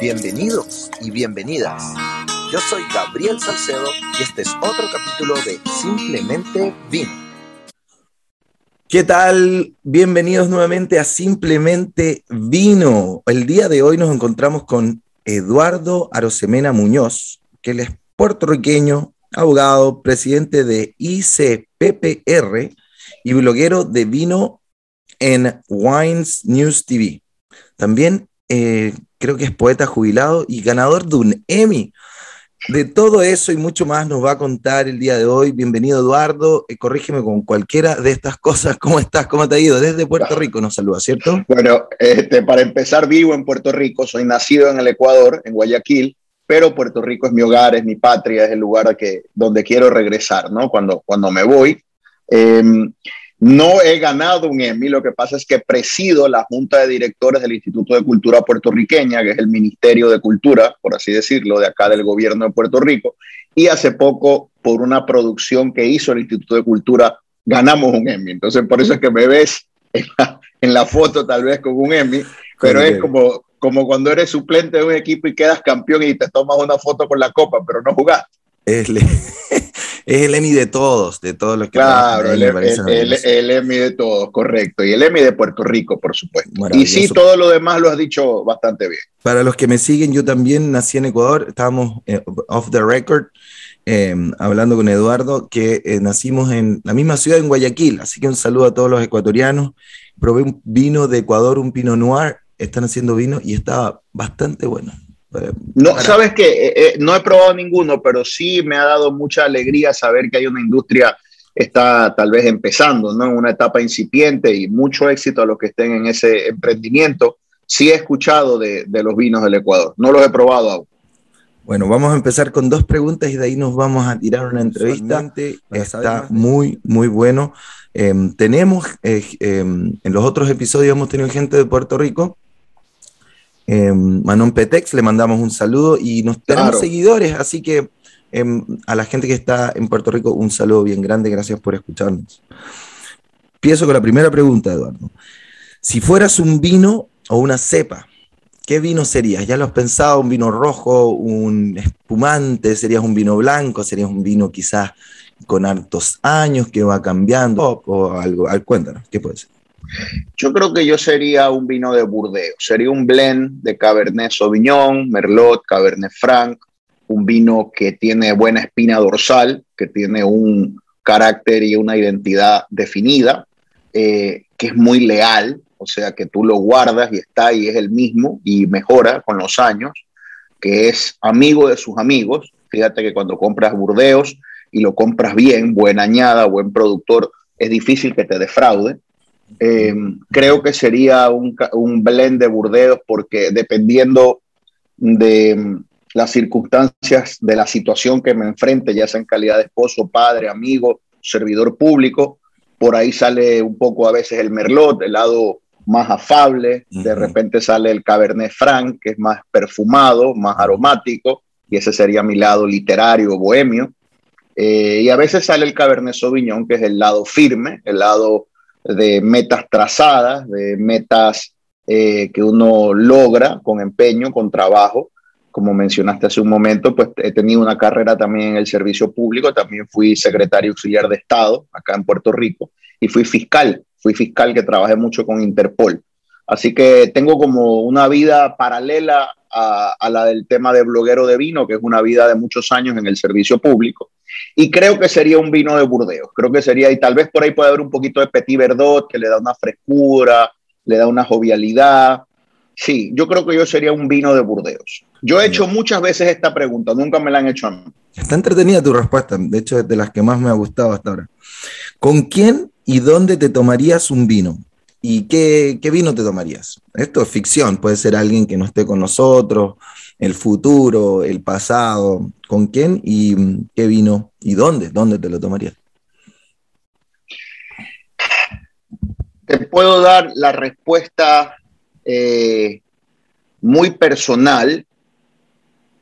Bienvenidos y bienvenidas. Yo soy Gabriel Salcedo y este es otro capítulo de Simplemente Vino. ¿Qué tal? Bienvenidos nuevamente a Simplemente Vino. El día de hoy nos encontramos con Eduardo Arosemena Muñoz, que él es puertorriqueño, abogado, presidente de ICPPR y bloguero de vino en Wines News TV. También eh, creo que es poeta jubilado y ganador de un Emmy. De todo eso y mucho más nos va a contar el día de hoy. Bienvenido Eduardo, eh, corrígeme con cualquiera de estas cosas. ¿Cómo estás? ¿Cómo te ha ido? Desde Puerto Rico nos saluda, ¿cierto? Bueno, este, para empezar vivo en Puerto Rico, soy nacido en el Ecuador, en Guayaquil, pero Puerto Rico es mi hogar, es mi patria, es el lugar que, donde quiero regresar, ¿no? Cuando, cuando me voy. Em, no he ganado un Emmy, lo que pasa es que presido la Junta de Directores del Instituto de Cultura Puertorriqueña, que es el Ministerio de Cultura, por así decirlo, de acá del gobierno de Puerto Rico, y hace poco, por una producción que hizo el Instituto de Cultura, ganamos un Emmy. Entonces, por eso es que me ves en la, foto tal vez con un Emmy, pero es como, como cuando eres suplente de un equipo y quedas campeón y te tomas una foto con la copa, pero no jugaste. Es, es el Emmy de todos, de todos los que... Claro, el, el, Emmy de todos, correcto. Y el Emmy de Puerto Rico, por supuesto. Y sí, todo lo demás lo has dicho bastante bien. Para los que me siguen, yo también nací en Ecuador, estábamos eh, off the record. Em, hablando con Eduardo, que eh, nacimos en la misma ciudad, en Guayaquil, así que un saludo a todos los ecuatorianos. Probé un vino de Ecuador, un Pinot Noir, están haciendo vino y estaba bastante bueno. No, sabes que eh, eh, no he probado ninguno, pero sí me ha dado mucha alegría saber que hay una industria está tal vez empezando, ¿no? En una etapa incipiente y mucho éxito a los que estén en ese emprendimiento. Sí he escuchado de, de los vinos del Ecuador, no los he probado aún. Bueno, vamos a empezar con dos preguntas y de ahí nos vamos a tirar una entrevista. Está muy, muy bueno. Em, tenemos, eh, em, en los otros episodios hemos tenido gente de Puerto Rico eh, Manon Petex, le mandamos un saludo y nos tenemos seguidores, así que em, a la gente que está en Puerto Rico, un saludo bien grande, gracias por escucharnos. Empiezo con la primera pregunta, Eduardo. Si fueras un vino o una cepa, ¿qué vino serías? ¿Ya lo has pensado? ¿Un vino rojo, un espumante? ¿Serías un vino blanco? ¿Serías un vino quizás con hartos años que va cambiando? ¿O algo? Cuéntanos, ¿qué puede ser? Yo creo que yo sería un vino de Burdeos, sería un blend de Cabernet Sauvignon, Merlot, Cabernet Franc, un vino que tiene buena espina dorsal, que tiene un carácter y una identidad definida, eh, que es muy leal, o sea que tú lo guardas y está y es el mismo y mejora con los años, que es amigo de sus amigos. Fíjate que cuando compras Burdeos y lo compras bien, buena añada, buen productor, es difícil que te defraude. Eh, creo que sería un, un, blend de Burdeos porque dependiendo de mm, las circunstancias de la situación que me enfrente, ya sea en calidad de esposo, padre, amigo, servidor público, por ahí sale un poco a veces el Merlot, el lado más afable, de repente sale el Cabernet Franc, que es más perfumado, más aromático, y ese sería mi lado literario, bohemio. Eh, y a veces sale el Cabernet Sauvignon, que es el lado firme, el lado de metas trazadas, de metas eh, que uno logra con empeño, con trabajo. Como mencionaste hace un momento, pues he tenido una carrera también en el servicio público, también fui secretario auxiliar de Estado acá en Puerto Rico y fui fiscal, fui fiscal que trabajé mucho con Interpol. Así que tengo como una vida paralela a, a, la del tema de bloguero de vino, que es una vida de muchos años en el servicio público. Y creo que sería un vino de Burdeos. Creo que sería, y tal vez por ahí puede haber un poquito de Petit Verdot, que le da una frescura, le da una jovialidad. Sí, yo creo que yo sería un vino de Burdeos. Yo he hecho muchas veces esta pregunta, nunca me la han hecho a mí. Está entretenida tu respuesta, de hecho es de las que más me ha gustado hasta ahora. ¿Con quién y dónde te tomarías un vino? ¿Y qué, qué vino te tomarías? Esto es ficción, puede ser alguien que no esté con nosotros, el futuro, el pasado, con quién y qué vino y dónde, dónde te lo tomarías. Te puedo dar la respuesta eh, muy personal,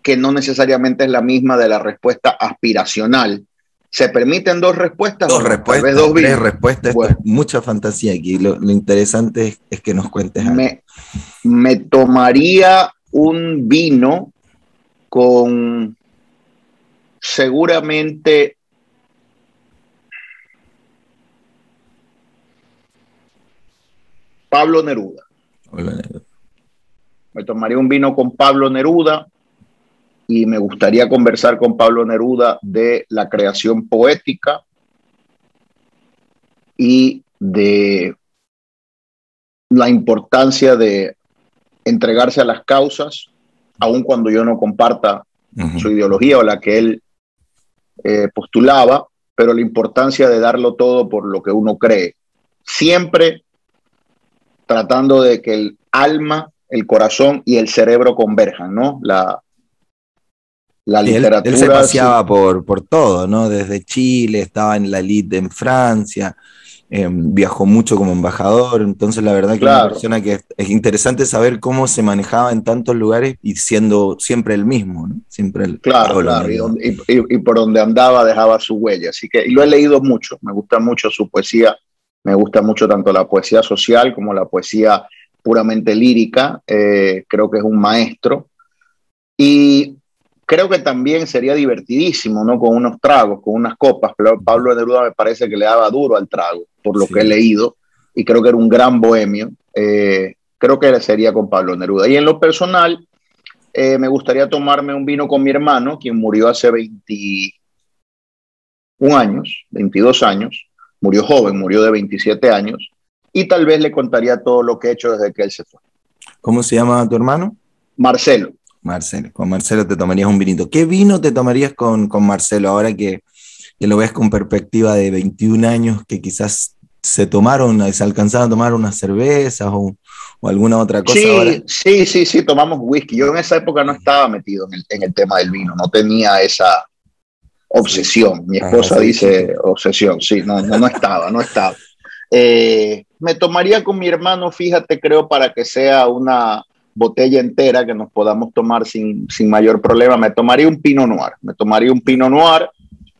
que no necesariamente es la misma de la respuesta aspiracional. ¿Se permiten dos respuestas? Dos respuestas, dos tres respuestas. mucha fantasía aquí. Lo, interesante es, que nos cuentes Me, me tomaría un vino con seguramente Pablo Neruda. Me tomaría un vino con Pablo Neruda y me gustaría conversar con Pablo Neruda de la creación poética y de la importancia de entregarse a las causas, aun cuando yo no comparta su ideología o la que él eh, postulaba, pero la importancia de darlo todo por lo que uno cree. Siempre tratando de que el alma, el corazón y el cerebro converjan, ¿no? La, la literatura. Él, se paseaba por, por todo, ¿no? Desde Chile, estaba en la elite en Francia, Em, viajó mucho como embajador, entonces la verdad que es una persona que es, interesante saber cómo se manejaba en tantos lugares y siendo siempre el mismo, Siempre el Claro, claro, y, por donde andaba dejaba su huella, así que lo he leído mucho, me gusta mucho su poesía, me gusta mucho tanto la poesía social como la poesía puramente lírica, eh, creo que es un maestro. Y creo que también sería divertidísimo, ¿no? Con unos tragos, con unas copas. Pablo Neruda me parece que le daba duro al trago, por lo que he leído, y creo que era un gran bohemio. Eh, creo que sería con Pablo Neruda. Y en lo personal, eh, me gustaría tomarme un vino con mi hermano, quien murió hace 21 años, 22 años. Murió joven, murió de 27 años. Y tal vez le contaría todo lo que he hecho desde que él se fue. ¿Cómo se llama tu hermano? Marcelo. Marcelo, con Marcelo te tomarías un vinito. ¿Qué vino te tomarías con, Marcelo ahora que, lo ves con perspectiva de 21 años que quizás se tomaron, se alcanzaron a tomar unas cervezas o, alguna otra cosa? Sí, sí, sí, sí, tomamos whisky. Yo en esa época no estaba metido en el, tema del vino, no tenía esa obsesión. Mi esposa dice obsesión, sí, no, no, estaba, no estaba. Eh, me tomaría con mi hermano, fíjate, creo, para que sea una, botella entera que nos podamos tomar sin, sin mayor problema. Me tomaría un Pinot Noir, me tomaría un Pinot Noir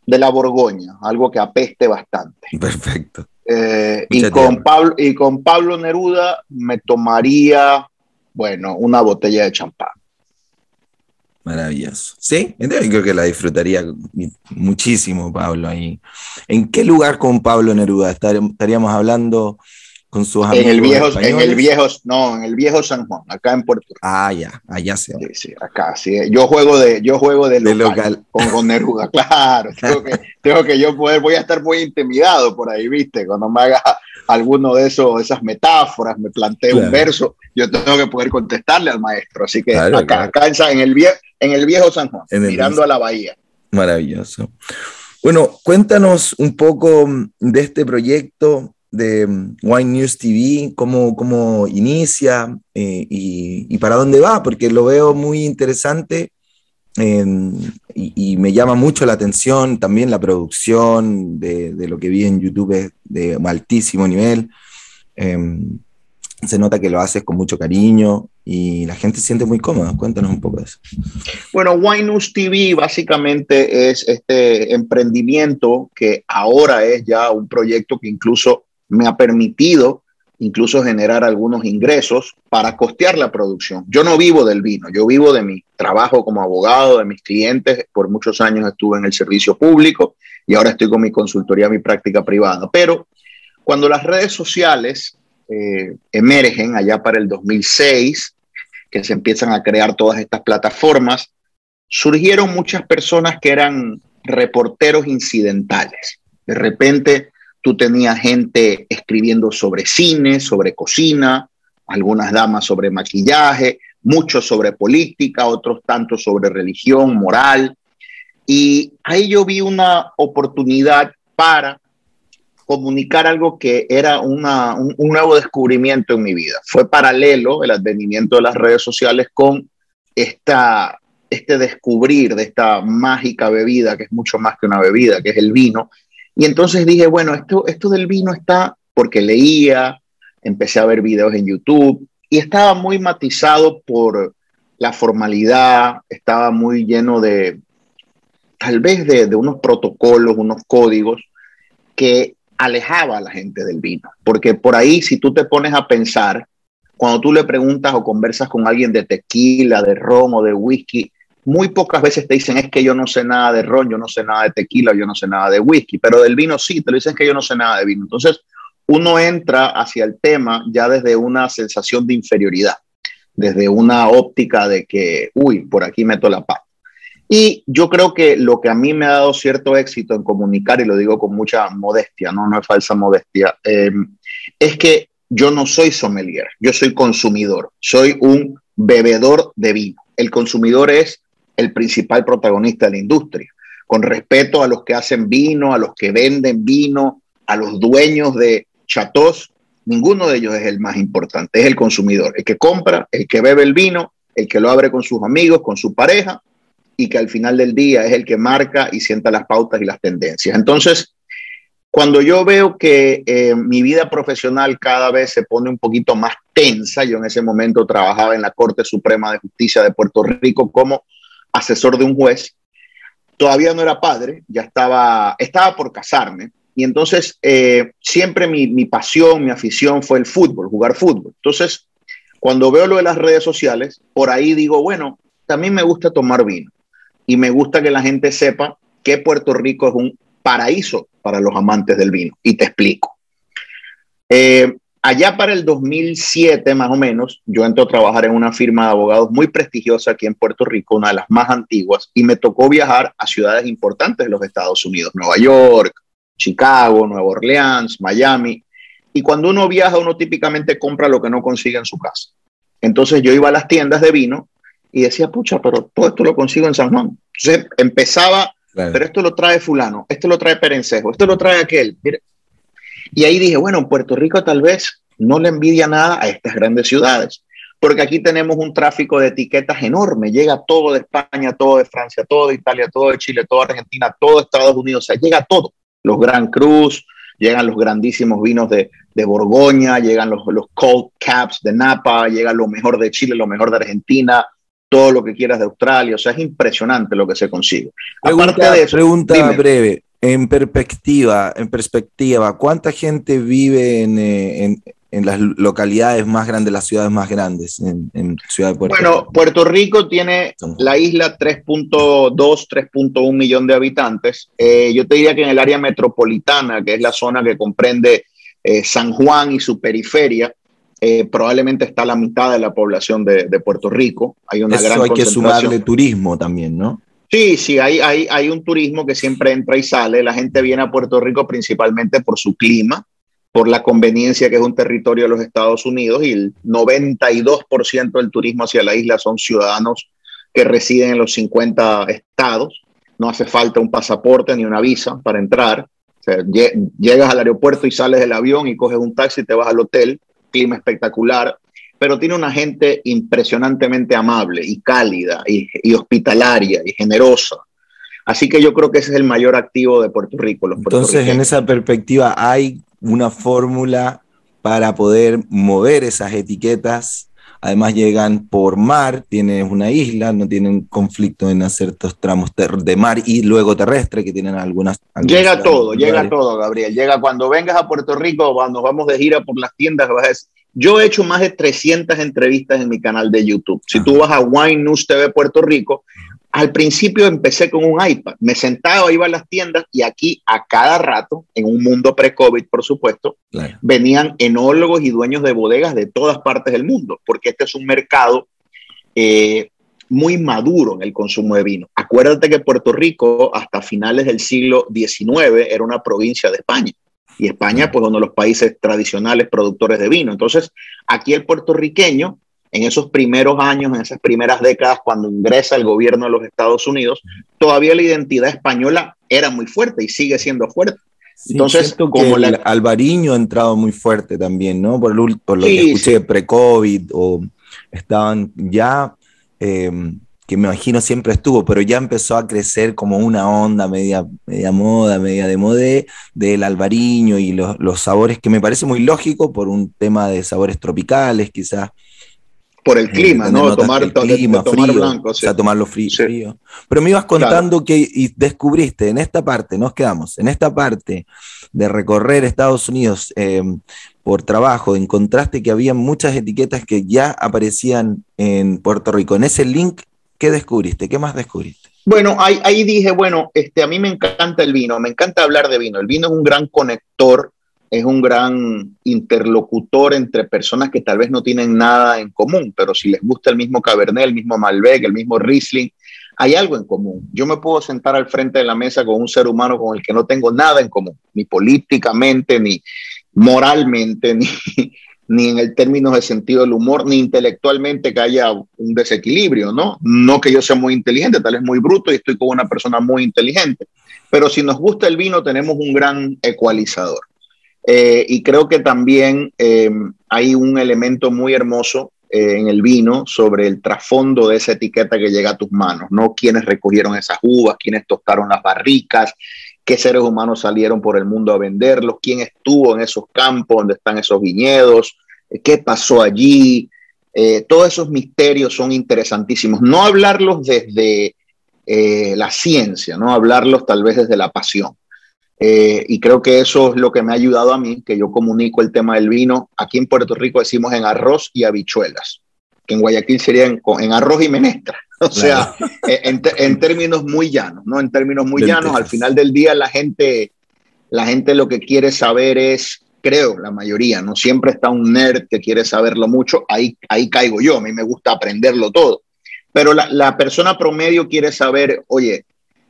de la Borgoña, algo que apeste bastante. Perfecto. Eh, y, con Pablo, y con Pablo Neruda me tomaría, bueno, una botella de champán. Maravilloso. Sí, entonces creo que la disfrutaría muchísimo, Pablo, ahí. ¿En qué lugar con Pablo Neruda? Estaríamos hablando con sus amigos. En el viejo, en el viejo, no, en el viejo San Juan, acá en Puerto Rico. Ah, ya, allá se. Sí, sí, acá, sí. Yo juego de, yo juego de, local, Con, Neruda, claro. Tengo que, tengo que yo poder, voy a estar muy intimidado por ahí, viste, cuando me haga alguno de esos, esas metáforas, me plantee un verso, yo tengo que poder contestarle al maestro. Así que acá, acá en, el viejo, en el viejo San Juan, mirando a la bahía. Maravilloso. Bueno, cuéntanos un poco de este proyecto, de mm, Wine News TV, cómo, cómo inicia eh, y, para dónde va, porque lo veo muy interesante em, y, me llama mucho la atención también la producción de, lo que vi en YouTube es de altísimo nivel. Em, se nota que lo haces con mucho cariño y la gente se siente muy cómoda. Cuéntanos un poco de eso. Bueno, Wine News TV básicamente es este emprendimiento que ahora es ya un proyecto que incluso me ha permitido incluso generar algunos ingresos para costear la producción. Yo no vivo del vino, yo vivo de mi trabajo como abogado, de mis clientes. Por muchos años estuve en el servicio público y ahora estoy con mi consultoría, mi práctica privada. Pero cuando las redes sociales eh, emergen allá para el 2006, que se empiezan a crear todas estas plataformas, surgieron muchas personas que eran reporteros incidentales. De repente Tú tenías gente escribiendo sobre cine, sobre cocina, algunas damas sobre maquillaje, muchos sobre política, otros tanto sobre religión, moral. Y ahí yo vi una oportunidad para comunicar algo que era un, nuevo descubrimiento en mi vida. Fue paralelo el advenimiento de las redes sociales con esta, este descubrir de esta mágica bebida, que es mucho más que una bebida, que es el vino, y entonces dije, bueno, esto, esto del vino está porque leía, empecé a ver videos en YouTube y estaba muy matizado por la formalidad, estaba muy lleno de, tal vez de, de unos protocolos, unos códigos que alejaba a la gente del vino. Porque por ahí, si tú te pones a pensar, cuando tú le preguntas o conversas con alguien de tequila, de ron o de whisky, muy pocas veces te dicen es que yo no sé nada de ron, yo no sé nada de tequila, yo no sé nada de whisky, pero del vino sí, te lo dicen que yo no sé nada de vino. Entonces, uno entra hacia el tema ya desde una sensación de inferioridad, desde una óptica de que, uy, por aquí meto la pata. Y yo creo que lo que a mí me ha dado cierto éxito en comunicar, y lo digo con mucha modestia, no, no es falsa modestia, eh, es que yo no soy sommelier, yo soy consumidor, soy un bebedor de vino. El consumidor es el principal protagonista de la industria. Con respeto a los que hacen vino, a los que venden vino, a los dueños de chatos, ninguno de ellos es el más importante, es el consumidor, el que compra, el que bebe el vino, el que lo abre con sus amigos, con su pareja y que al final del día es el que marca y sienta las pautas y las tendencias. Entonces, cuando yo veo que eh, mi vida profesional cada vez se pone un poquito más tensa, yo en ese momento trabajaba en la Corte Suprema de Justicia de Puerto Rico como asesor de un juez. Todavía no era padre, ya estaba, estaba por casarme. Y entonces eh, siempre mi, mi pasión, mi afición fue el fútbol, jugar fútbol. Entonces, cuando veo lo de las redes sociales, por ahí digo, bueno, también me gusta tomar vino y me gusta que la gente sepa que Puerto Rico es un paraíso para los amantes del vino. Y te explico. Eh, allá para el 2007 más o menos, yo entré a trabajar en una firma de abogados muy prestigiosa aquí en Puerto Rico, una de las más antiguas, y me tocó viajar a ciudades importantes de los Estados Unidos, Nueva York, Chicago, Nueva Orleans, Miami. Y cuando uno viaja, uno típicamente compra lo que no consigue en su casa. Entonces yo iba a las tiendas de vino y decía, pucha, pero todo esto lo consigo en San Juan. Entonces empezaba, pero esto lo trae fulano, esto lo trae Perencejo, esto lo trae aquel. Mire, y ahí dije, bueno, en Puerto Rico tal vez no le envidia nada a estas grandes ciudades, porque aquí tenemos un tráfico de etiquetas enorme, llega todo de España, todo de Francia, todo de Italia, todo de Chile, todo de Argentina, todo de Estados Unidos, o sea, llega todo, los Gran Cruz, llegan los grandísimos vinos de, de Borgoña, llegan los, los cold caps de Napa, llega lo mejor de Chile, lo mejor de Argentina, todo lo que quieras de Australia, o sea, es impresionante lo que se consigue. Pregunta, Aparte de eso, pregunta breve, en perspectiva, en perspectiva, ¿cuánta gente vive en, eh, las localidades más grandes, las ciudades más grandes en, Ciudad de Puerto Rico? Bueno, Puerto Rico tiene la isla 3.2, 3.1 millón de habitantes. Eh, yo te diría que en el área metropolitana, que es la zona que comprende eh, San Juan y su periferia, probablemente está la mitad de la población de, Puerto Rico. Hay una Eso hay que sumarle turismo también, ¿no? Sí, sí, hay, hay, hay un turismo que siempre entra y sale. La gente viene a Puerto Rico principalmente por su clima, por la conveniencia que es un territorio de los Estados Unidos y el 92% del turismo hacia la isla son ciudadanos que residen en los 50 estados. No hace falta un pasaporte ni una visa para entrar. llegas al aeropuerto y sales del avión y coges un taxi y te vas al hotel. Clima espectacular pero tiene una gente impresionantemente amable y cálida y, hospitalaria y generosa. Así que yo creo que ese es el mayor activo de Puerto Rico. Entonces, en esa perspectiva, hay una fórmula para poder mover esas etiquetas. Además, llegan por mar, tienes una isla, no tienen conflicto en hacer estos tramos de mar y luego terrestre, que tienen algunas. llega todo, llega todo, Gabriel. Llega cuando vengas a Puerto Rico, cuando vamos de gira por las tiendas, vas a decir, yo he hecho más de 300 entrevistas en mi canal de YouTube. Si tú vas a Wine News TV Puerto Rico, al principio empecé con un iPad. Me sentaba, iba a las tiendas y aquí a cada rato, en un mundo pre-COVID, por supuesto, venían enólogos y dueños de bodegas de todas partes del mundo, porque este es un mercado eh, muy maduro en el consumo de vino. Acuérdate que Puerto Rico, hasta finales del siglo XIX, era una provincia de España y España, pues uno de los países tradicionales productores de vino. Entonces, aquí el puertorriqueño, en esos primeros años, en esas primeras décadas, cuando ingresa el gobierno de los Estados Unidos, todavía la identidad española era muy fuerte y sigue siendo fuerte. Entonces, como el albariño ha entrado muy fuerte también, ¿no? Por, lo, por lo que escuché pre-COVID o estaban ya eh, que me imagino siempre estuvo, pero ya empezó a crecer como una onda media, media moda, media de modé, del albariño y los, los, sabores que me parece muy lógico por un tema de sabores tropicales, quizás. Por el clima, ¿no? Tomar, el clima, tomar blanco. O sea, tomarlo frío, Pero me ibas contando que y descubriste en esta parte, nos quedamos, en esta parte de recorrer Estados Unidos, eh, por trabajo, encontraste que había muchas etiquetas que ya aparecían en Puerto Rico. En ese link, ¿qué descubriste? ¿Qué más descubriste? Bueno, ahí, dije, bueno, este, a mí me encanta el vino, me encanta hablar de vino. El vino es un gran conector, es un gran interlocutor entre personas que tal vez no tienen nada en común, pero si les gusta el mismo Cabernet, el mismo Malbec, el mismo Riesling, hay algo en común. Yo me puedo sentar al frente de la mesa con un ser humano con el que no tengo nada en común, ni políticamente, ni moralmente, ni, ni en el término de sentido del humor, ni intelectualmente que haya un desequilibrio, ¿no? No que yo sea muy inteligente, tal vez muy bruto y estoy con una persona muy inteligente, pero si nos gusta el vino tenemos un gran ecualizador. Eh, y creo que también eh, hay un elemento muy hermoso eh, en el vino sobre el trasfondo de esa etiqueta que llega a tus manos, ¿no? Quiénes recogieron esas uvas, quiénes tostaron las barricas, qué seres humanos salieron por el mundo a venderlos, quién estuvo en esos campos donde están esos viñedos, eh, qué pasó allí. Eh, todos esos misterios son interesantísimos. No hablarlos desde eh, la ciencia, no hablarlos tal vez desde la pasión. y creo que eso es lo que me ha ayudado a mí, que yo comunico el tema del vino. Aquí en Puerto Rico decimos en arroz y habichuelas, que en Guayaquil sería en arroz y menestra. O sea, eh, en, términos muy llanos, ¿no? En términos muy llanos, al final del día la gente, la gente lo que quiere saber es, creo, la mayoría, ¿no? Siempre está un nerd que quiere saberlo mucho, ahí, ahí caigo yo, a mí me gusta aprenderlo todo. Pero la, la persona promedio quiere saber, oye,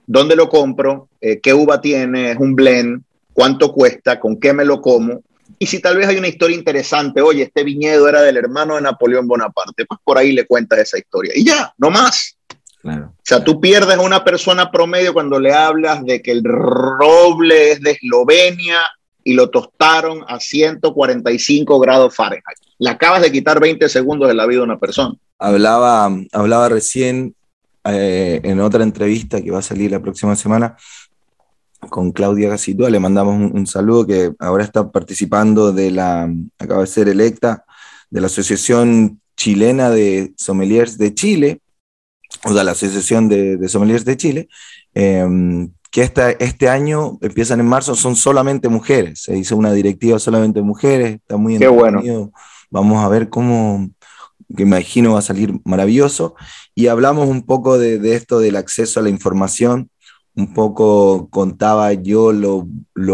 ¿dónde lo compro? Eh, ¿Qué uva tiene? ¿Es un blend? ¿Cuánto cuesta? ¿Con qué me lo como? Y si tal vez hay una historia interesante, oye, este viñedo era del hermano de Napoleón Bonaparte, pues por ahí le cuentas esa historia. Y ya, no más. Claro. O sea, tú pierdes a una persona promedio cuando le hablas de que el roble es de Eslovenia y lo tostaron a 145 grados Fahrenheit. Le acabas de quitar 20 segundos de la vida de una persona. Hablaba, hablaba recién eh, en otra entrevista que va a salir la próxima semana con Claudia Gasitúa, le mandamos un, saludo que ahora está participando de la, acaba de ser electa, de la Asociación Chilena de Sommeliers de Chile, o de la Asociación de, Sommeliers de Chile, em, que esta, este año, empiezan en marzo, son solamente mujeres, se hizo una directiva solamente mujeres, está muy Qué bueno. Vamos a ver cómo, que imagino va a salir maravilloso. Y hablamos un poco de, de esto del acceso a la información, un poco contaba yo lo,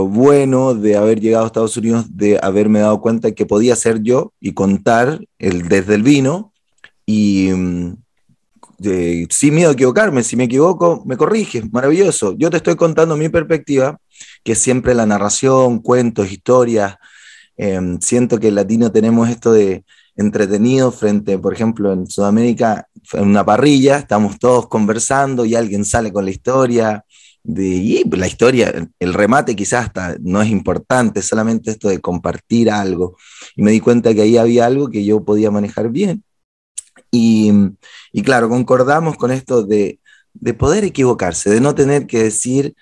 bueno de haber llegado a Estados Unidos, de haberme dado cuenta que podía ser yo y contar el, desde el vino y mm, sin miedo a equivocarme, si me equivoco, me corriges, maravilloso. Yo te estoy contando mi perspectiva, que siempre la narración, cuentos, historias, em, siento que en latino tenemos esto de entretenido frente, por ejemplo, en Sudamérica, en una parrilla, estamos todos conversando y alguien sale con la historia, de, y la historia, el remate quizás hasta no es importante, solamente esto de compartir algo. Y me di cuenta que ahí había algo que yo podía manejar bien. Y, y claro, concordamos con esto de, de poder equivocarse, de no tener que decir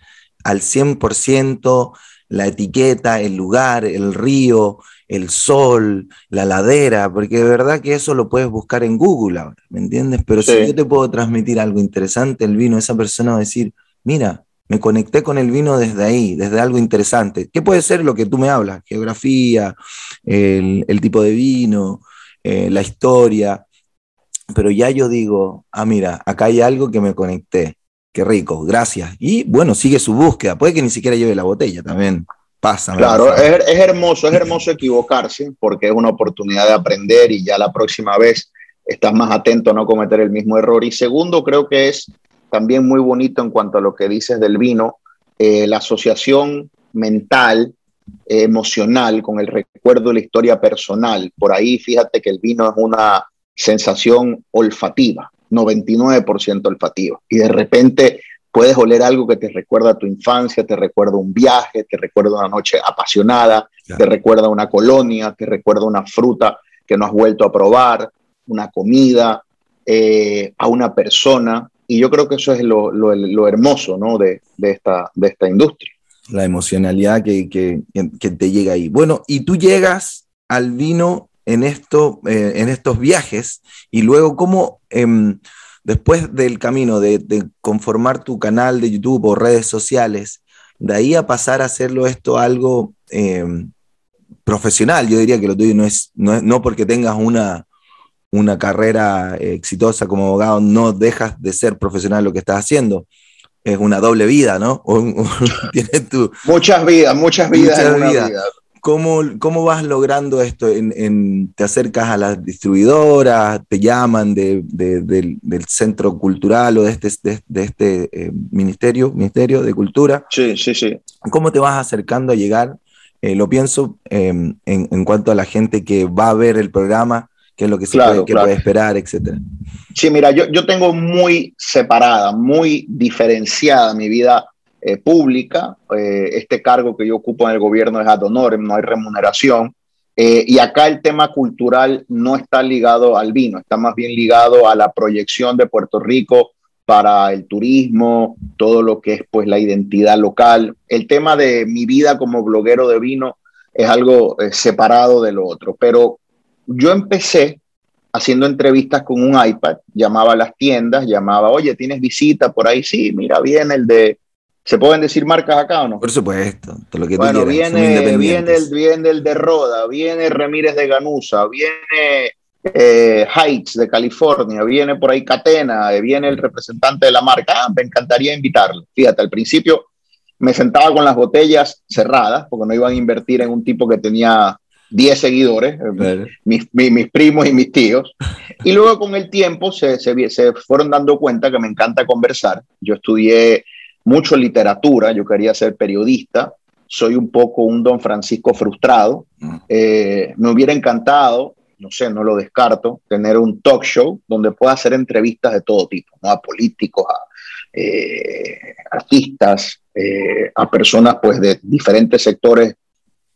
al 100% la etiqueta, el lugar, el río, el sol, la ladera, porque de verdad que eso lo puedes buscar en Google ahora, ¿me entiendes? Pero si yo te puedo transmitir algo interesante, el vino, esa persona va a decir, mira, me conecté con el vino desde ahí, desde algo interesante. ¿Qué puede ser lo que tú me hablas? Geografía, el, tipo de vino, eh, la historia. Pero ya yo digo, ah, mira, acá hay algo que me conecté. Qué rico, gracias. Y bueno, sigue su búsqueda. Puede que ni siquiera lleve la botella también. Pasa. Claro, es, es hermoso, es hermoso equivocarse porque es una oportunidad de aprender y ya la próxima vez estás más atento a no cometer el mismo error. Y segundo, creo que es también muy bonito en cuanto a lo que dices del vino, eh, la asociación mental, eh, emocional con el recuerdo de la historia personal. Por ahí fíjate que el vino es una sensación olfativa, 99% olfativa. Y de repente puedes oler algo que te recuerda a tu infancia, te recuerda un viaje, te recuerda una noche apasionada, te recuerda una colonia, te recuerda una fruta que no has vuelto a probar, una comida, eh, a una persona. Y yo creo que eso es lo, lo, lo hermoso ¿no? de, de, esta, de esta industria. La emocionalidad que, que, que, te llega ahí. Bueno, y tú llegas al vino en, esto, eh, en estos viajes y luego cómo, eh, después del camino de, conformar tu canal de YouTube o redes sociales, de ahí a pasar a hacerlo esto algo eh, profesional. Yo diría que lo tuyo no es, no, no porque tengas una, una carrera exitosa como abogado, no dejas de ser profesional lo que estás haciendo. Es una doble vida, ¿no? muchas vidas, muchas vidas. ¿Cómo, ¿Cómo, vas logrando esto? En, ¿Te acercas a las distribuidoras? ¿Te llaman de, del, centro cultural o de este, de, este eh, ministerio, ministerio de Cultura? Sí, sí, sí. ¿Cómo te vas acercando a llegar? Eh, lo pienso em, en, en, cuanto a la gente que va a ver el programa, qué es lo que se puede, puede, esperar, etcétera. Sí, mira, yo, yo tengo muy separada, muy diferenciada mi vida eh, pública. Eh, este cargo que yo ocupo en el gobierno es ad honorem, no hay remuneración. Eh, y acá el tema cultural no está ligado al vino, está más bien ligado a la proyección de Puerto Rico para el turismo, todo lo que es pues la identidad local. El tema de mi vida como bloguero de vino es algo separado de lo otro, pero yo empecé haciendo entrevistas con un iPad, llamaba a las tiendas, llamaba, oye, ¿tienes visita por ahí? Sí, mira, viene el de ¿Se pueden decir marcas acá o no? Por supuesto, todo lo que bueno, viene, viene, el, viene el de Roda, viene Ramírez de Ganusa, viene eh, Heights de California, viene por ahí Catena, viene el representante de la marca. Ah, me encantaría invitarlo. Fíjate, al principio me sentaba con las botellas cerradas, porque no iban a invertir en un tipo que tenía 10 seguidores, eh, mis, mis, primos y mis tíos. Y luego con el tiempo se, se, se fueron dando cuenta que me encanta conversar. Yo estudié mucho literatura, yo quería ser periodista, soy un poco un don Francisco frustrado. Mm. Eh, me hubiera encantado, no sé, no lo descarto, tener un talk show donde pueda hacer entrevistas de todo tipo, ¿no? a políticos, a eh, artistas, eh, a personas pues de diferentes sectores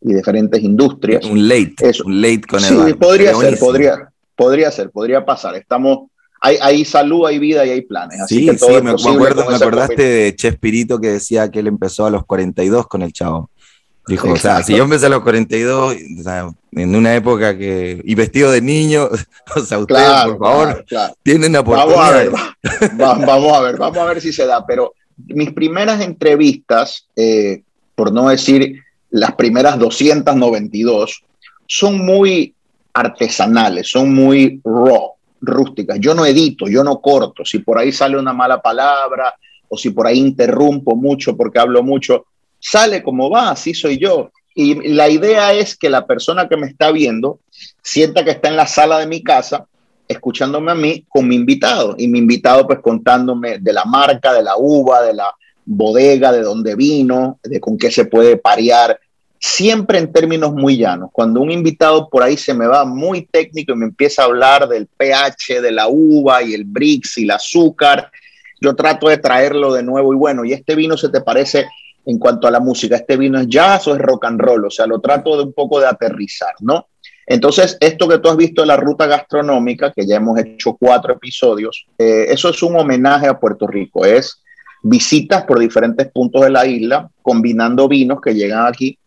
y diferentes industrias. Un late, un late con Sí, podría ser, podría, podría ser, podría pasar. Estamos hay, salud, hay vida y hay planes. sí, sí, me, acuerdo, me acordaste de Chespirito que decía que él empezó a los 42 con el chavo. Dijo, o sea, si yo empecé a los 42, en una época que. y vestido de niño, o sea, ustedes, por favor, tienen oportunidad. Vamos a, ver, vamos a ver, vamos a ver si se da. Pero mis primeras entrevistas, eh, por no decir las primeras 292, son muy artesanales, son muy raw rústicas. Yo no edito, yo no corto. Si por ahí sale una mala palabra o si por ahí interrumpo mucho porque hablo mucho, sale como va, así soy yo. Y la idea es que la persona que me está viendo sienta que está en la sala de mi casa escuchándome a mí con mi invitado y mi invitado pues contándome de la marca, de la uva, de la bodega, de dónde vino, de con qué se puede parear, siempre en términos muy llanos. Cuando un invitado por ahí se me va muy técnico y me empieza a hablar del pH de la uva y el Brix y el azúcar, yo trato de traerlo de nuevo y bueno, ¿y este vino se te parece en cuanto a la música? ¿Este vino es jazz o es rock and roll? O sea, lo trato de un poco de aterrizar, ¿no? Entonces, esto que tú has visto de la ruta gastronómica, que ya hemos hecho cuatro episodios, eh, eso es un homenaje a Puerto Rico, es visitas por diferentes puntos de la isla, combinando vinos que llegan aquí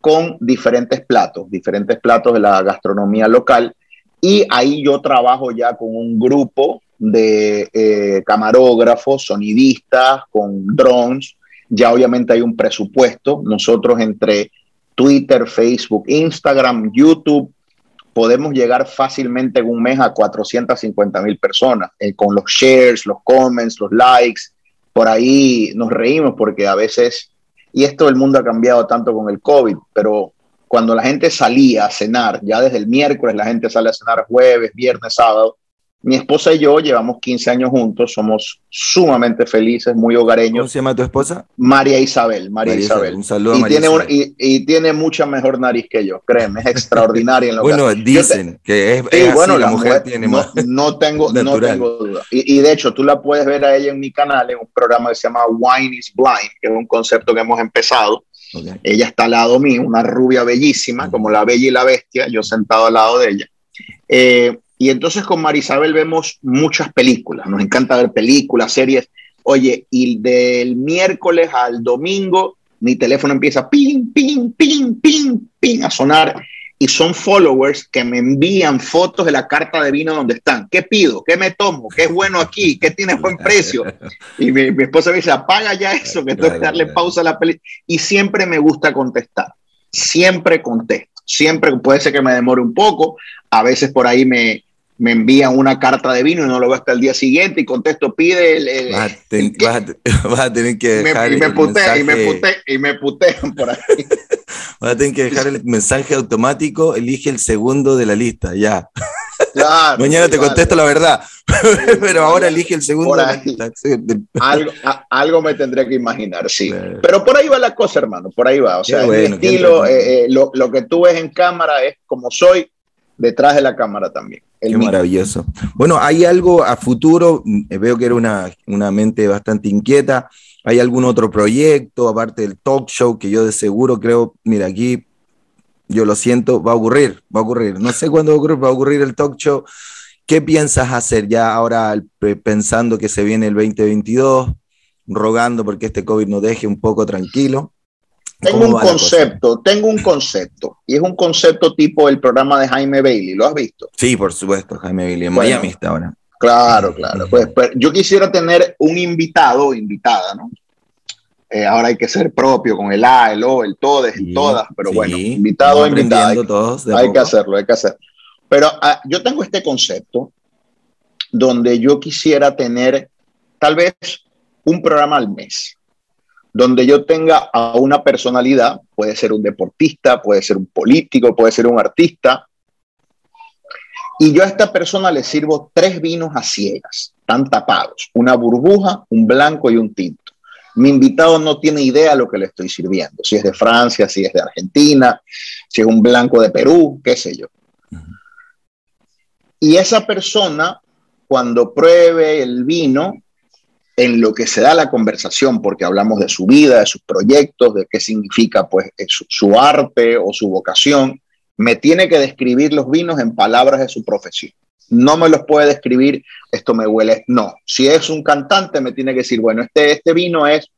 con diferentes platos, diferentes platos de la gastronomía local. Y ahí yo trabajo ya con un grupo de eh, camarógrafos, sonidistas, con drones. Ya obviamente hay un presupuesto. Nosotros entre Twitter, Facebook, Instagram, YouTube, podemos llegar fácilmente en un mes a 450 mil personas, eh, con los shares, los comments, los likes. Por ahí nos reímos porque a veces y esto el mundo ha cambiado tanto con el COVID, pero cuando la gente salía a cenar, ya desde el miércoles la gente sale a cenar jueves, viernes, sábado, mi esposa y yo llevamos 15 años juntos, somos sumamente felices, muy hogareños. ¿Cómo se llama tu esposa? María Isabel, María, Isabel. Un saludo y María tiene y, tiene mucha mejor nariz que yo, créeme, es extraordinaria en lo Bueno, dicen que es, bueno, la mujer, tiene no, No tengo, no tengo duda. Y, de hecho, tú la puedes ver a ella en mi canal, en un programa que se llama Wine is Blind, que es un concepto que hemos empezado. Ella está al lado mío, una rubia bellísima, como la bella y la bestia, yo sentado al lado de ella. Eh, y entonces con Marisabel vemos muchas películas, nos encanta ver películas, series. Oye, y del miércoles al domingo mi teléfono empieza ping, ping, ping, ping, ping a sonar y son followers que me envían fotos de la carta de vino donde están. ¿Qué pido? ¿Qué me tomo? ¿Qué es bueno aquí? ¿Qué tiene buen precio? Y mi, esposa me dice, apaga ya eso, que tengo que darle pausa a la película. Y siempre me gusta contestar, siempre contesto. Siempre puede ser que me demore un poco. A veces por ahí me, me envían una carta de vino y no lo veo hasta el día siguiente y contesto, pide el... vas, a tener que dejar y me, putean, y me, putean, y me putean por ahí. vas a tener que dejar el mensaje automático, elige el segundo de la lista, ya. Claro, Mañana te contesto la verdad, pero ahora elige el segundo. De la lista. algo, algo, me tendré que imaginar, sí. Pero por ahí va la cosa, hermano, por ahí va. O sea, el estilo, eh, eh, lo, lo que tú ves en cámara es como soy detrás de la cámara también. Qué maravilloso. Bueno, hay algo a futuro, mm, veo que era una, una, mente bastante inquieta. ¿Hay algún otro proyecto, aparte del talk show, que yo de seguro creo, mira, aquí yo lo siento, va a ocurrir, va a ocurrir. No sé cuándo va a ocurrir, va a ocurrir el talk show. ¿Qué piensas hacer ya ahora pensando que se viene el 2022, rogando porque este COVID nos deje un poco tranquilo? Tengo un concepto, tengo un concepto, y es un concepto tipo el programa de Jaime Bailey, ¿lo has visto? Sí, por supuesto, Jaime Bailey, en Miami está ahora. Claro, claro. Pues, pues, yo quisiera tener un invitado o invitada, ¿no? Eh, ahora hay que ser propio con el A, el O, el todes, el todas, pero bueno, invitado o invitada. Hay, todos hay que hacerlo, hay que hacerlo. Pero ah, yo tengo este concepto donde yo quisiera tener tal vez un programa al mes donde yo tenga a una personalidad, puede ser un deportista, puede ser un político, puede ser un artista, y yo a esta persona le sirvo tres vinos a ciegas, tan tapados, una burbuja, un blanco y un tinto. Mi invitado no tiene idea de lo que le estoy sirviendo, si es de Francia, si es de Argentina, si es un blanco de Perú, qué sé yo. Y esa persona, cuando pruebe el vino, en lo que se da la conversación, porque hablamos de su vida, de sus proyectos, de qué significa pues eh, su, arte o su vocación, me tiene que describir los vinos en palabras de su profesión. No me los puede describir, esto me huele, no. Si es un cantante, me tiene que decir, bueno, este, este vino es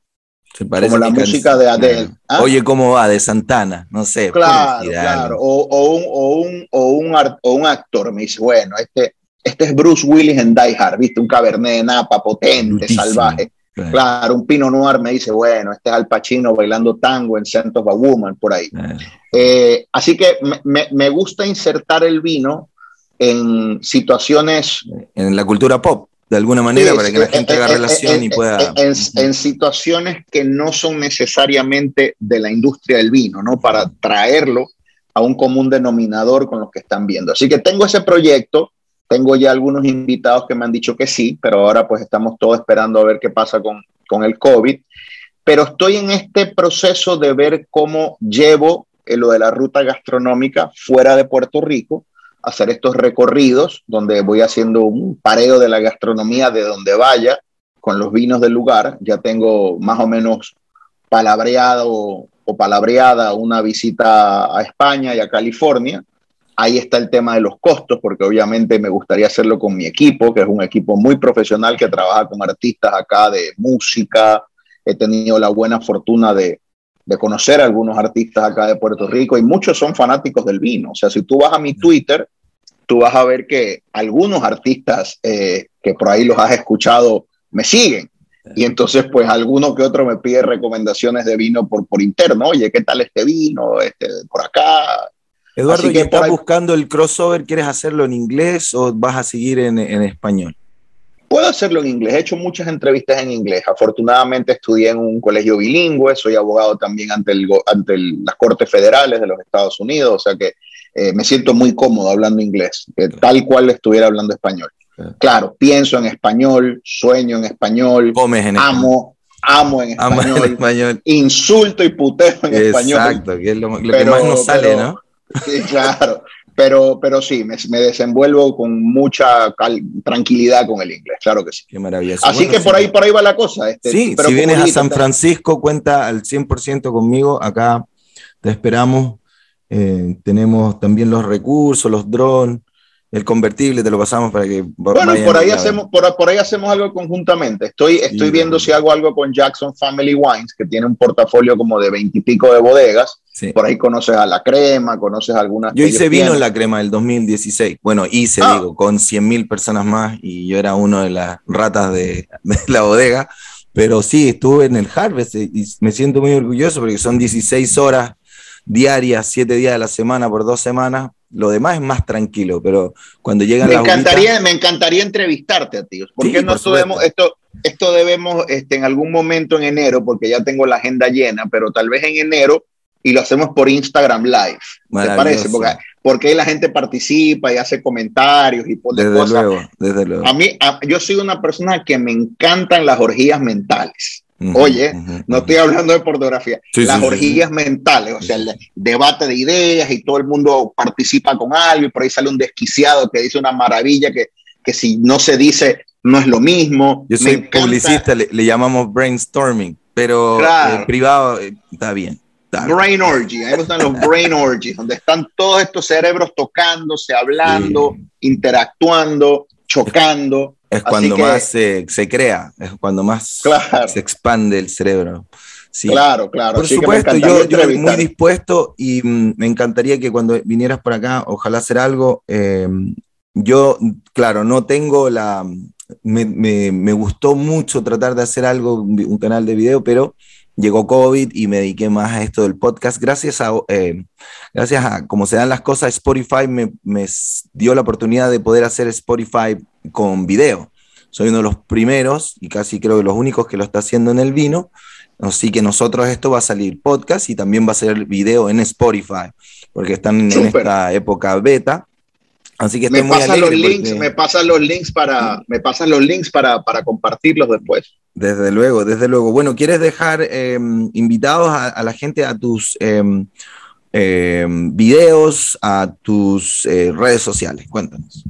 como la música de Adele. ¿ah? Oye, ¿cómo va? De Santana, no sé. Claro, claro. O, un, o, un, o, un, o un actor me dice, bueno, este, este es Bruce Willis en Die Hard, ¿viste? Un cabernet de napa potente, salvaje. Claro. un Pinot Noir me dice, bueno, este es Al Pacino bailando tango en Scent of a Woman, por ahí. Eh, así que me, gusta insertar el vino en situaciones... En la cultura pop, de alguna manera, para que la gente haga relación y pueda... En, en, situaciones que no son necesariamente de la industria del vino, ¿no? Para traerlo a un común denominador con los que están viendo. Así que tengo ese proyecto tengo ya algunos invitados que me han dicho que sí, pero ahora pues estamos todos esperando a ver qué pasa con, con el COVID. Pero estoy en este proceso de ver cómo llevo eh, lo de la ruta gastronómica fuera de Puerto Rico, hacer estos recorridos donde voy haciendo un pareo de la gastronomía de donde vaya con los vinos del lugar. Ya tengo más o menos palabreado o palabreada una visita a España y a California Ahí está el tema de los costos, porque obviamente me gustaría hacerlo con mi equipo, que es un equipo muy profesional que trabaja con artistas acá de música. He tenido la buena fortuna de, conocer a algunos artistas acá de Puerto Rico y muchos son fanáticos del vino. O sea, si tú vas a mi Twitter, tú vas a ver que algunos artistas eh, que por ahí los has escuchado me siguen. Y entonces, pues, alguno que otro me pide recomendaciones de vino por, por interno. Oye, ¿qué tal este vino? Este, por acá. Eduardo, ¿y estás buscando el crossover? ¿Quieres hacerlo en inglés o vas a seguir en, español? Puedo hacerlo en inglés. He hecho muchas entrevistas en inglés. Afortunadamente estudié en un colegio bilingüe. Soy abogado también ante, el, ante las Cortes Federales de los Estados Unidos. O sea que eh, me siento muy cómodo hablando inglés, tal cual estuviera hablando español. Claro, pienso en español, sueño en español, Comes en amo, amo en español, insulto y puteo en español. Exacto, que es lo, que más nos sale, ¿no? Sí, claro. Pero, pero sí, me, desenvuelvo con mucha tranquilidad con el inglés, claro que sí. Qué maravilloso. Así que por ahí, por ahí va la cosa. Este, sí, si vienes a San Francisco, cuenta al 100% conmigo. Acá te esperamos. Eh, tenemos también los recursos, los drones el convertible te lo pasamos para que bueno por ahí hacemos por, por, ahí hacemos algo conjuntamente. Estoy estoy viendo si hago algo con Jackson Family Wines que tiene un portafolio como de veintipico de bodegas. Por ahí conoces a la crema conoces algunas yo hice vino en la crema del 2016 bueno hice ah. digo con 100 mil personas más y yo era uno de las ratas de, de la bodega. Pero sí estuve en el Harvest y me siento muy orgulloso porque son 16 horas diarias, siete días de la semana por dos semanas, lo demás es más tranquilo, pero cuando llegan me encantaría, Me encantaría entrevistarte a ti. ¿Por qué no debemos, esto, esto debemos este, en algún momento en enero, porque ya tengo la agenda llena, pero tal vez en enero y lo hacemos por Instagram Live. ¿Te parece? Porque, porque ahí la gente participa y hace comentarios y pone desde Luego, desde luego. A mí, yo soy una persona que me encantan las orgías mentales. Oye, no estoy hablando de pornografía, las orgías mentales, o sea, el debate de ideas y todo el mundo participa con algo y por ahí sale un desquiciado que dice una maravilla que, que si no se dice no es lo mismo. Yo soy publicista, le, llamamos brainstorming, pero eh, privado eh, está bien. Brain orgy, ahí están los brain orgies, donde están todos estos cerebros tocándose, hablando, interactuando, chocando. Es cuando más se, crea, es cuando más se expande el cerebro. Sí. Claro, claro. Por supuesto, yo, yo muy dispuesto y mm, me encantaría que cuando vinieras por acá, ojalá hacer algo. Eh, yo, claro, no tengo la... Me, me, gustó mucho tratar de hacer algo, un canal de video, pero llegó COVID y me dediqué más a esto del podcast. Gracias a, eh, gracias a cómo se dan las cosas, Spotify me, me, dio la oportunidad de poder hacer Spotify con video. Soy uno de los primeros y casi creo que los únicos que lo está haciendo en el vino. Así que nosotros esto va a salir podcast y también va a ser video en Spotify, porque están en esta época beta. Así que me pasan los links, me pasan los links para, me pasan los links para, para compartirlos después. Desde luego, desde luego. Bueno, ¿quieres dejar em, invitados a, la gente a tus em, em, videos, a tus eh, redes sociales? Cuéntanos.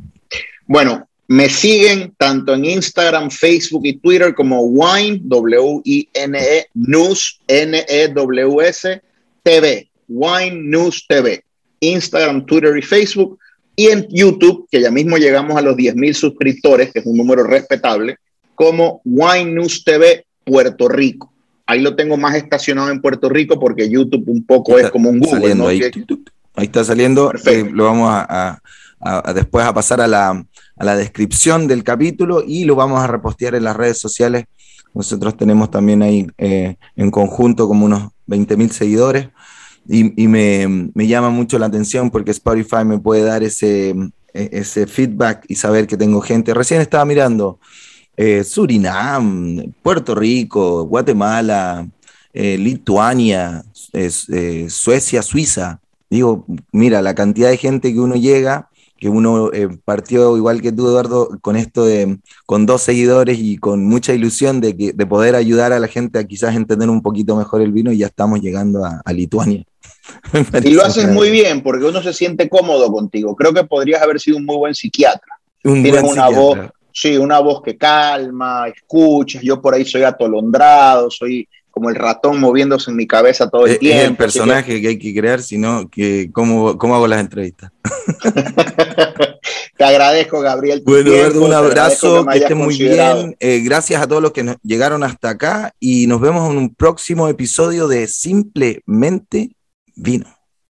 Bueno, me siguen tanto en Instagram, Facebook y Twitter como Wine, W-I-N-E, News, N-E-W-S, TV, Wine News TV. Instagram, Twitter y Facebook. Y en YouTube, que ya mismo llegamos a los 10.000 suscriptores, que es un número respetable, como Wine News TV Puerto Rico. Ahí lo tengo más estacionado en Puerto Rico porque YouTube un poco es como un Google. ahí, está saliendo. Eh, lo vamos a, después a pasar a la, a la descripción del capítulo y lo vamos a repostear en las redes sociales. Nosotros tenemos también ahí eh, en conjunto como unos 20 mil seguidores y, me, me, llama mucho la atención porque Spotify me puede dar ese, e, ese feedback y saber que tengo gente. Recién estaba mirando eh, Surinam, Puerto Rico, Guatemala, eh, Lituania, eh, Suecia, Suiza. Digo, mira, la cantidad de gente que uno llega, que uno partió igual que tú, Eduardo, con esto de, con dos seguidores y con mucha ilusión de, que, de poder ayudar a la gente a quizás entender un poquito mejor el vino y ya estamos llegando a, Lituania. y lo haces muy bien porque uno se siente cómodo contigo. Creo que podrías haber sido un muy buen psiquiatra. Un Tienes una voz Sí, una voz que calma, escuchas, yo por ahí soy atolondrado, soy como el ratón moviéndose en mi cabeza todo el tiempo. Es el personaje que... hay que crear, sino que cómo, cómo hago las entrevistas. te agradezco, Gabriel. Bueno, un abrazo, que, esté muy bien. Eh, gracias a todos los que nos llegaron hasta acá y nos vemos en un próximo episodio de Simplemente Vino.